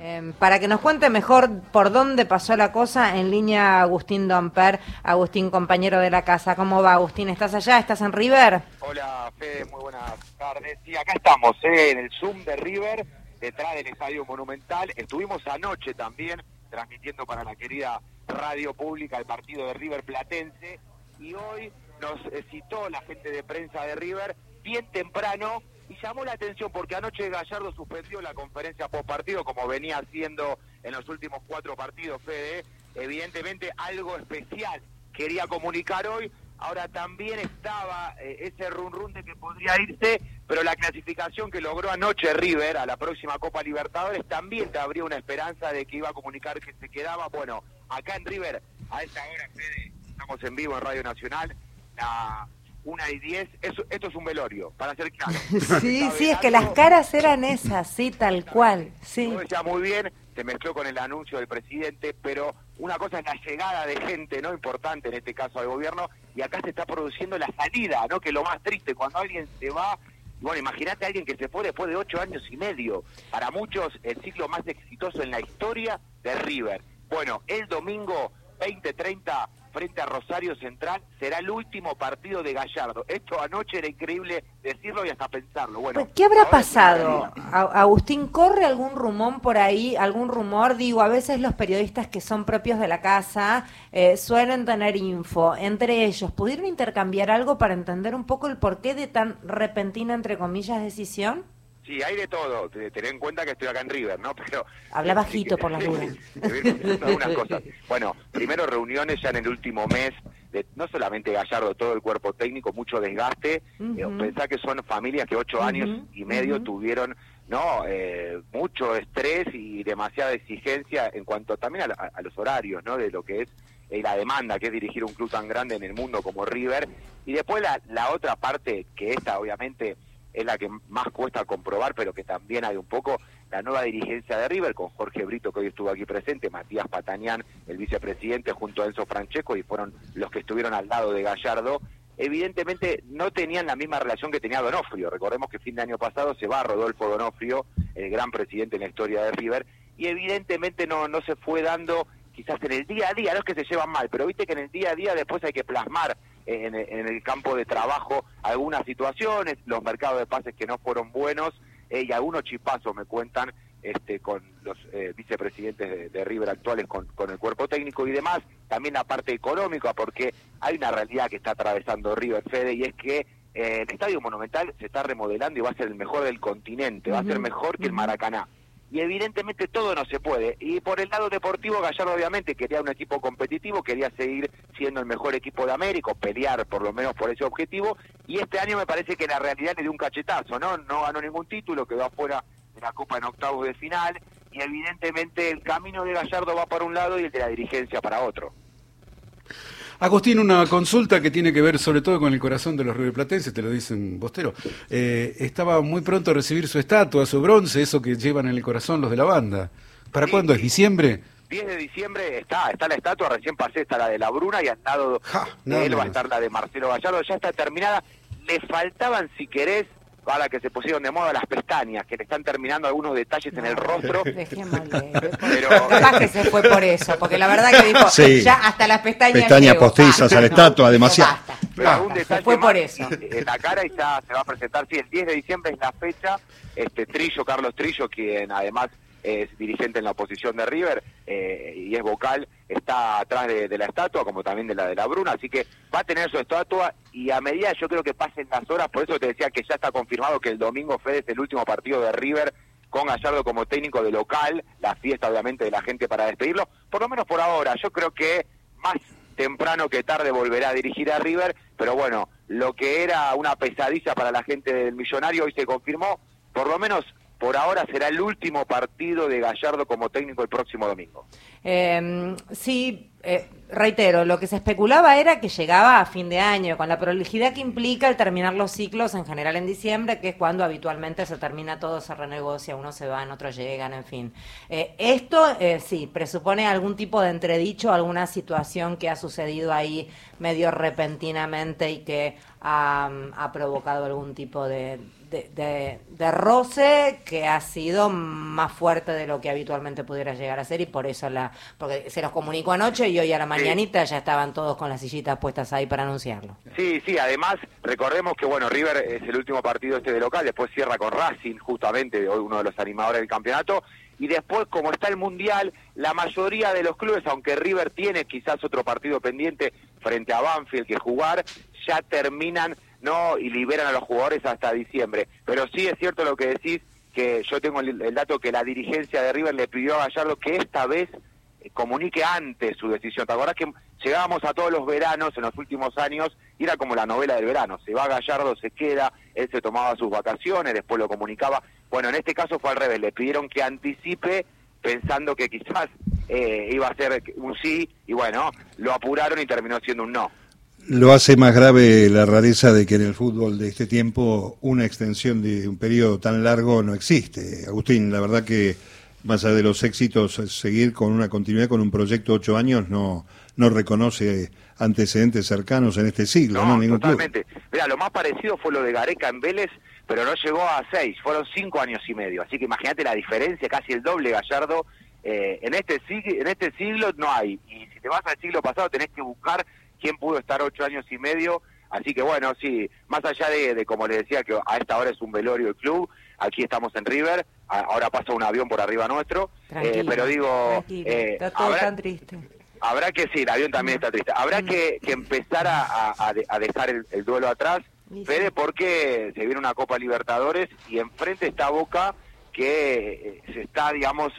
Em, para que nos cuente mejor por dónde pasó la cosa, en línea Agustín Domper, Agustín, compañero de la casa. ¿Cómo va, Agustín? ¿Estás allá? ¿Estás en River? Hola, Fede, muy buenas tardes. Sí, acá estamos, eh, en el Zoom de River, detrás del Estadio Monumental. Estuvimos anoche también transmitiendo para la querida radio pública el partido de River Platense y hoy nos citó la gente de prensa de River bien temprano y llamó la atención porque anoche Gallardo suspendió la conferencia post partido como venía haciendo en los últimos cuatro partidos, Fede. Evidentemente algo especial quería comunicar hoy. Ahora también estaba eh, ese run run de que podría irse, pero la clasificación que logró anoche River a la próxima Copa Libertadores también te abría una esperanza de que iba a comunicar que se quedaba. Bueno, acá en River, a esta hora, Fede, estamos en vivo en Radio Nacional. La una y diez, esto es un velorio, para ser claro. sí, sí, es que las caras eran esas, sí, tal cual, sí. Ya muy bien, se mezcló con el anuncio del presidente, pero una cosa es la llegada de gente, ¿no? Importante en este caso al gobierno, y acá se está produciendo la salida, ¿no? Que es lo más triste, cuando alguien se va, bueno, imagínate a alguien que se fue después de ocho años y medio, para muchos el ciclo más exitoso en la historia de River. Bueno, el domingo 2030 frente a Rosario Central será el último partido de Gallardo. Esto anoche era increíble decirlo y hasta pensarlo. Bueno, ¿qué habrá pasado? Agustín, ¿corre algún rumor por ahí? ¿Algún rumor? Digo, a veces los periodistas que son propios de la casa eh, suelen tener info. Entre ellos, ¿pudieron intercambiar algo para entender un poco el porqué de tan repentina, entre comillas, decisión? Sí, hay de todo. Ten en cuenta que estoy acá en River, ¿no? Pero habla bajito por la duda. cosas. Bueno, primero reuniones ya en el último mes de no solamente Gallardo, todo el cuerpo técnico, mucho desgaste. Uh pensá que son familias que ocho años y medio tuvieron no eh, mucho estrés y demasiada exigencia en cuanto también a, los horarios, ¿no? De lo que es eh, la demanda que es dirigir un club tan grande en el mundo como River. Y después la, la otra parte que esta obviamente es la que más cuesta comprobar, pero que también hay un poco la nueva dirigencia de River, con Jorge Brito, que hoy estuvo aquí presente, Matías Patanián, el vicepresidente, junto a Enzo Francesco, y fueron los que estuvieron al lado de Gallardo, evidentemente no tenían la misma relación que tenía Donofrio. Recordemos que fin de año pasado se va Rodolfo Donofrio, el gran presidente en la historia de River, y evidentemente no, no se fue dando quizás en el día a día, no es que se llevan mal, pero viste que en el día a día después hay que plasmar en, el campo de trabajo algunas situaciones, los mercados de pases que no fueron buenos eh, y algunos chipazos me cuentan este, con los eh, vicepresidentes de, River actuales, con, con, el cuerpo técnico y demás, también la parte económica, porque hay una realidad que está atravesando River Fede y es que eh, el Estadio Monumental se está remodelando y va a ser el mejor del continente, va a ser mejor que el Maracaná y evidentemente todo no se puede. Y por el lado deportivo, Gallardo obviamente quería un equipo competitivo, quería seguir siendo el mejor equipo de América, pelear por lo menos por ese objetivo, y este año me parece que la realidad le dio un cachetazo, ¿no? No ganó ningún título, quedó afuera de la Copa en octavos de final, y evidentemente el camino de Gallardo va para un lado y el de la dirigencia para otro. Agustín, una consulta que tiene que ver sobre todo con el corazón de los riverplatenses, te lo dicen Bostero. Eh, estaba muy pronto a recibir su estatua, su bronce, eso que llevan en el corazón los de la banda. ¿Para cuándo? ¿Es diciembre? 10 de diciembre está, está la estatua, recién pasé, está la de la Bruna y al lado de él va a estar la de Marcelo Gallardo, ya está terminada. Le faltaban, si querés, para que se pusieron de moda las pestañas, que le están terminando algunos detalles en el rostro. Pero capaz que se fue por eso, porque la verdad que dijo, ya hasta las pestañas. Pestañas postizas a la estatua, demasiado. Pero fue por eso. En la cara y ya se va a presentar, sí, el 10 de diciembre es la fecha. Este Trillo, Carlos Trillo, quien además es dirigente en la oposición de River eh, y es vocal, está atrás de, la estatua, como también de la de la Bruna, así que va a tener su estatua y a medida yo creo que pasen las horas, por eso te decía que ya está confirmado que el domingo Fede es el último partido de River con Gallardo como técnico de local, la fiesta obviamente de la gente para despedirlo, por lo menos por ahora, yo creo que más temprano que tarde volverá a dirigir a River, pero bueno, lo que era una pesadilla para la gente del millonario hoy se confirmó, por lo menos por ahora será el último partido de Gallardo como técnico el próximo domingo. Eh, sí, eh, reitero, lo que se especulaba era que llegaba a fin de año, con la prolijidad que implica el terminar los ciclos en general en diciembre, que es cuando habitualmente se termina todo, se renegocia, unos se van, otros llegan, en fin. Eh, esto eh, sí, presupone algún tipo de entredicho, alguna situación que ha sucedido ahí medio repentinamente y que ha, provocado algún tipo de, de, de, roce que ha sido más fuerte de lo que habitualmente pudiera llegar a ser y por eso la porque se los comunicó anoche y hoy a la mañanita ya estaban todos con las sillitas puestas ahí para anunciarlo. Sí, sí, además recordemos que bueno, River es el último partido este de local, después cierra con Racing justamente, hoy uno de los animadores del campeonato y después como está el Mundial, la mayoría de los clubes, aunque River tiene quizás otro partido pendiente frente a Banfield que jugar, ya terminan no y liberan a los jugadores hasta diciembre. Pero sí es cierto lo que decís, que yo tengo el, dato que la dirigencia de River le pidió a Gallardo que esta vez eh, comunique antes su decisión. ¿Te acordás que llegábamos a todos los veranos en los últimos años y era como la novela del verano? Se va Gallardo, se queda, él se tomaba sus vacaciones, después lo comunicaba. Bueno, en este caso fue al revés, le pidieron que anticipe pensando que quizás eh, iba a ser un sí y bueno, lo apuraron y terminó siendo un no. Lo hace más grave la rareza de que en el fútbol de este tiempo una extensión de un periodo tan largo no existe. Agustín, la verdad que más allá de los éxitos, seguir con una continuidad con un proyecto de ocho años no, no reconoce antecedentes cercanos en este siglo, ¿no? ¿no? totalmente. Mira, lo más parecido fue lo de Gareca en Vélez, pero no llegó a seis, fueron cinco años y medio. Así que imagínate la diferencia, casi el doble Gallardo. Eh, en, este, en este siglo no hay. Y si te vas al siglo pasado tenés que buscar quién pudo estar ocho años y medio. Así que bueno, sí, más allá de, como le decía, que a esta hora es un velorio el club, aquí estamos en River, ahora pasa un avión por arriba nuestro, eh, pero digo... Eh, está todo tan triste. Habrá que, sí, el avión también está triste, habrá que, empezar a, dejar el, duelo atrás, Fede, porque se viene una Copa Libertadores y enfrente está Boca que eh, se está, digamos,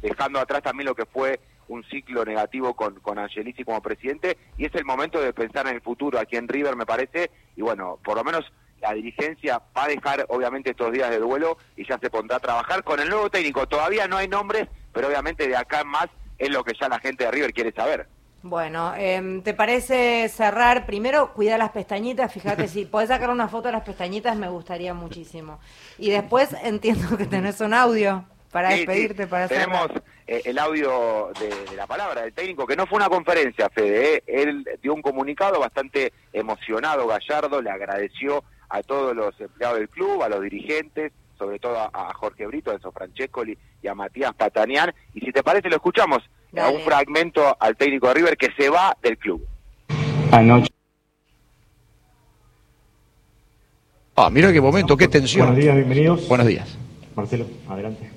dejando atrás también lo que fue un ciclo negativo con, con Angelici como presidente y es el momento de pensar en el futuro aquí en River, me parece, y bueno, por lo menos la dirigencia va a dejar obviamente estos días de duelo y ya se pondrá a trabajar con el nuevo técnico. Todavía no hay nombres, pero obviamente de acá en más es lo que ya la gente de River quiere saber. Bueno, em, ¿te parece cerrar? Primero, cuida las pestañitas. Fíjate, si podés sacar una foto de las pestañitas, me gustaría muchísimo. Y después entiendo que tenés un audio para despedirte, para Tenemos eh, el audio de, la palabra del técnico, que no fue una conferencia, Fede. Eh. Él dio un comunicado bastante emocionado, Gallardo, le agradeció a todos los empleados del club, a los dirigentes, sobre todo a, Jorge Brito, a Enzo Francescoli y a Matías Patanián. Y si te parece, lo escuchamos a un fragmento al técnico de River que se va del club. Anoche. Ah, mira qué momento, qué tensión. Buenos días, bienvenidos. Buenos días. Marcelo, adelante.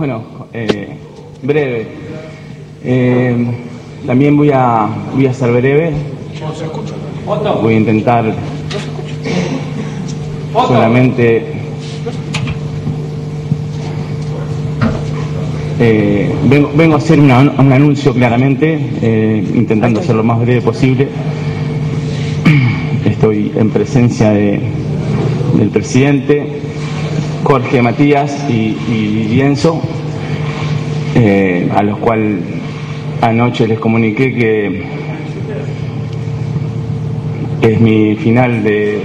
Bueno, eh, breve. Eh, también voy a, voy a ser breve. Voy a intentar solamente eh, vengo, a hacer un anuncio claramente, intentando ser lo más breve posible. Estoy en presencia de, del presidente, Jorge Matías y, Lienzo, eh, a los cuales anoche les comuniqué que es mi final de,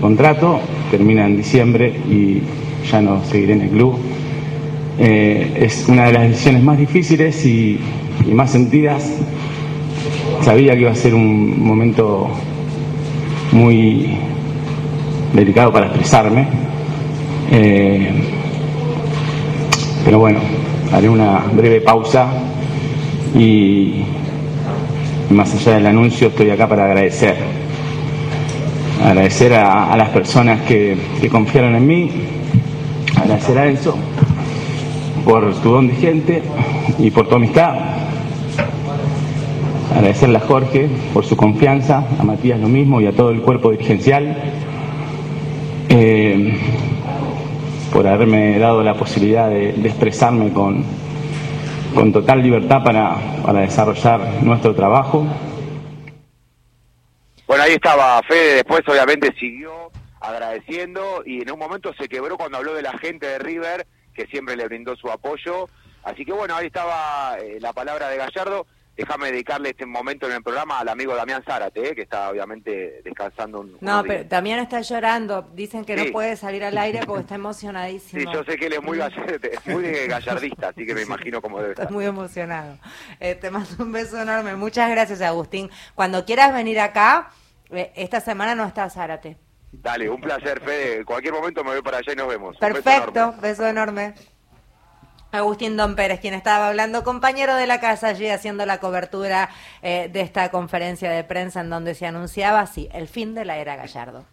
contrato, termina en diciembre y ya no seguiré en el club. Eh, es una de las decisiones más difíciles y, más sentidas. Sabía que iba a ser un momento muy delicado para expresarme, eh, pero bueno, haré una breve pausa y más allá del anuncio estoy acá para agradecer. Agradecer a, las personas que, confiaron en mí, agradecer a Enzo por tu don de gente y por tu amistad. Agradecerle a Jorge por su confianza, a Matías lo mismo y a todo el cuerpo dirigencial. Eh, por haberme dado la posibilidad de, expresarme con, con total libertad para, para desarrollar nuestro trabajo. Bueno, ahí estaba Fede, después obviamente siguió agradeciendo y en un momento se quebró cuando habló de la gente de River, que siempre le brindó su apoyo. Así que bueno, ahí estaba eh, la palabra de Gallardo déjame dedicarle este momento en el programa al amigo Damián Zárate, eh, que está obviamente descansando un No, pero Damián está llorando. Dicen que no puede salir al aire porque está emocionadísimo. Sí, yo sé que él es muy, muy gallardista, así que me imagino cómo debe estar. Está muy emocionado. Eh, te mando un beso enorme. Muchas gracias, Agustín. Cuando quieras venir acá, eh, esta semana no está Zárate. Dale, un placer, Fede. En cualquier momento me voy para allá y nos vemos. Perfecto, beso enorme. Agustín Don Pérez, quien estaba hablando, compañero de la casa allí haciendo la cobertura eh, de esta conferencia de prensa en donde se anunciaba, sí, el fin de la era Gallardo.